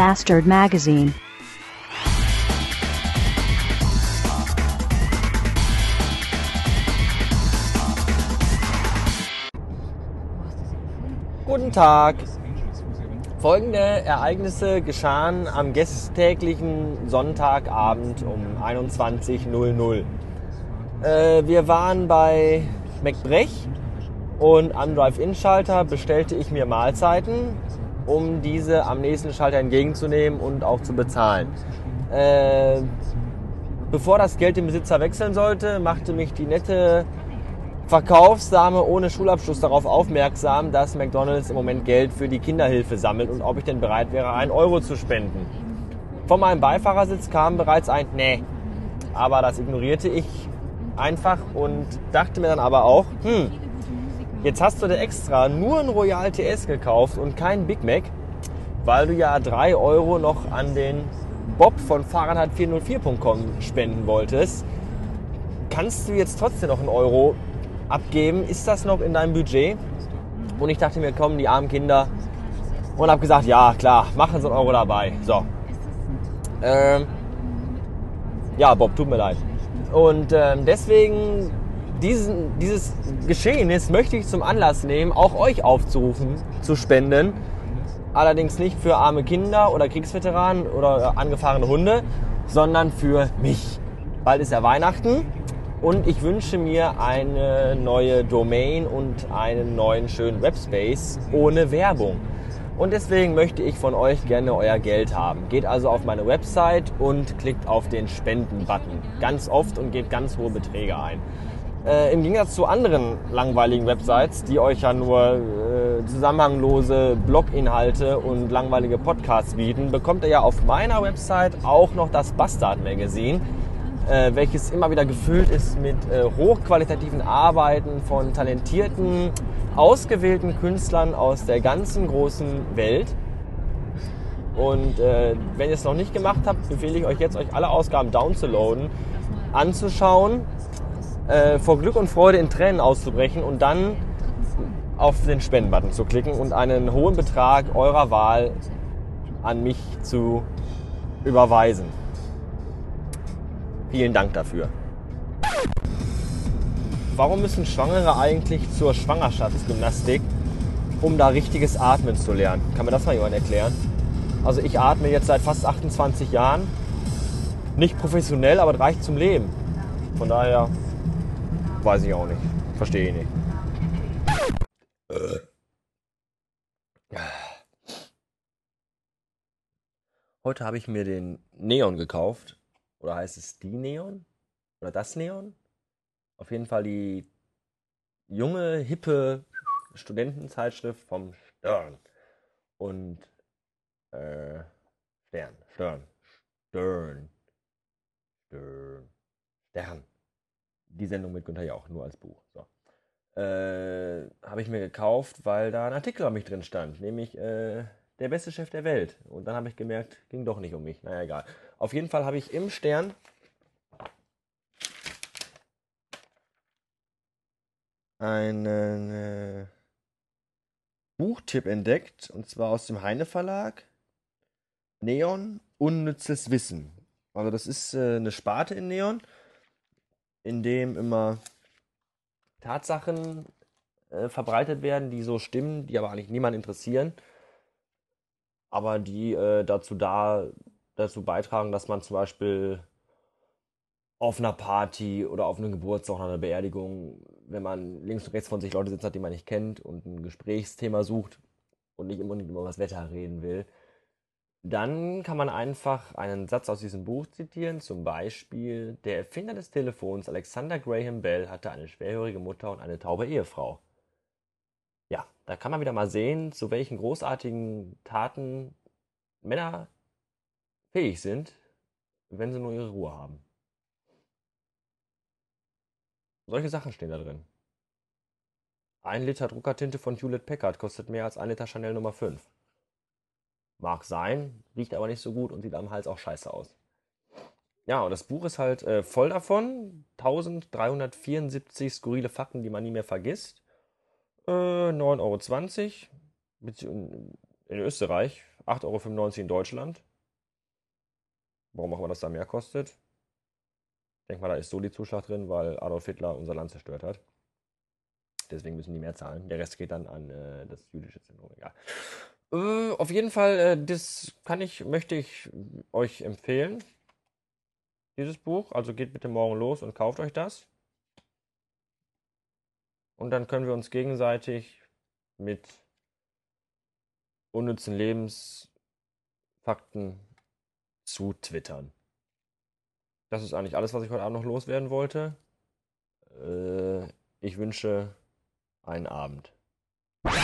Bastard Magazine. Guten Tag. Folgende Ereignisse geschahen am gästtäglichen Sonntagabend um 21.00. Äh, wir waren bei McBrech und am Drive-In-Schalter bestellte ich mir Mahlzeiten, um diese am nächsten Schalter entgegenzunehmen und auch zu bezahlen. Äh, bevor das Geld den Besitzer wechseln sollte, machte mich die nette Verkaufsdame ohne Schulabschluss darauf aufmerksam, dass McDonald's im Moment Geld für die Kinderhilfe sammelt und ob ich denn bereit wäre, einen Euro zu spenden. Von meinem Beifahrersitz kam bereits ein Nee. Aber das ignorierte ich einfach und dachte mir dann aber auch, hm, jetzt hast du dir extra nur ein Royal TS gekauft und kein Big Mac, weil du ja drei Euro noch an den Bob von Fahrrad404.com spenden wolltest. Kannst du jetzt trotzdem noch einen Euro abgeben. Ist das noch in deinem Budget? Und ich dachte mir, kommen die armen Kinder. Und habe gesagt, ja, klar, machen Sie einen Euro dabei. So. Ähm, ja, Bob, tut mir leid. Und ähm, deswegen, diesen, dieses Geschehnis möchte ich zum Anlass nehmen, auch euch aufzurufen, zu spenden. Allerdings nicht für arme Kinder oder Kriegsveteranen oder angefahrene Hunde, sondern für mich. Bald ist ja Weihnachten und ich wünsche mir eine neue Domain und einen neuen schönen Webspace ohne Werbung. Und deswegen möchte ich von euch gerne euer Geld haben. Geht also auf meine Website und klickt auf den Spenden-Button. Ganz oft und gebt ganz hohe Beträge ein. Äh, Im Gegensatz zu anderen langweiligen Websites, die euch ja nur äh, zusammenhanglose Bloginhalte und langweilige Podcasts bieten, bekommt ihr ja auf meiner Website auch noch das Bastard Magazine äh, welches immer wieder gefüllt ist mit äh, hochqualitativen Arbeiten von talentierten, ausgewählten Künstlern aus der ganzen großen Welt. Und äh, wenn ihr es noch nicht gemacht habt, empfehle ich euch jetzt, euch alle Ausgaben downzuladen, anzuschauen, äh, vor Glück und Freude in Tränen auszubrechen und dann auf den Spendenbutton zu klicken und einen hohen Betrag eurer Wahl an mich zu überweisen. Vielen Dank dafür. Warum müssen Schwangere eigentlich zur Schwangerschaftsgymnastik, um da richtiges Atmen zu lernen? Kann mir das mal jemand erklären? Also ich atme jetzt seit fast 28 Jahren. Nicht professionell, aber das reicht zum Leben. Von daher weiß ich auch nicht. Verstehe ich nicht. Heute habe ich mir den Neon gekauft oder heißt es die Neon? Oder das Neon? Auf jeden Fall die junge, hippe Studentenzeitschrift vom Stern. Und äh, Stern, Stern, Stern, Stern, Stern. Die Sendung mit Günther Jauch, nur als Buch. So. Äh, habe ich mir gekauft, weil da ein Artikel an mich drin stand, nämlich äh, der beste Chef der Welt. Und dann habe ich gemerkt, ging doch nicht um mich. Naja, egal. Auf jeden Fall habe ich im Stern einen äh, Buchtipp entdeckt, und zwar aus dem Heine Verlag. Neon, unnützes Wissen. Also das ist äh, eine Sparte in Neon, in dem immer Tatsachen äh, verbreitet werden, die so stimmen, die aber eigentlich niemand interessieren, aber die äh, dazu da dazu beitragen, dass man zum Beispiel auf einer Party oder auf einem Geburtstag oder einer Beerdigung, wenn man links und rechts von sich Leute sitzen hat, die man nicht kennt und ein Gesprächsthema sucht und nicht immer über das Wetter reden will, dann kann man einfach einen Satz aus diesem Buch zitieren, zum Beispiel, der Erfinder des Telefons, Alexander Graham Bell, hatte eine schwerhörige Mutter und eine taube Ehefrau. Ja, da kann man wieder mal sehen, zu welchen großartigen Taten Männer fähig sind, wenn sie nur ihre Ruhe haben. Solche Sachen stehen da drin. Ein Liter Druckertinte von Hewlett Packard kostet mehr als ein Liter Chanel Nummer 5. Mag sein, riecht aber nicht so gut und sieht am Hals auch scheiße aus. Ja, und das Buch ist halt äh, voll davon. 1374 skurrile Fakten, die man nie mehr vergisst. Äh, 9,20 Euro. In Österreich 8,95 Euro in Deutschland. Warum auch immer das da mehr kostet. Ich denke mal, da ist so die Zuschlag drin, weil Adolf Hitler unser Land zerstört hat. Deswegen müssen die mehr zahlen. Der Rest geht dann an äh, das jüdische Zentrum. Egal. Äh, auf jeden Fall, äh, das kann ich, möchte ich euch empfehlen. Dieses Buch. Also geht bitte morgen los und kauft euch das. Und dann können wir uns gegenseitig mit unnützen Lebensfakten zu twittern. Das ist eigentlich alles, was ich heute Abend noch loswerden wollte. Äh, ich wünsche einen Abend. わい!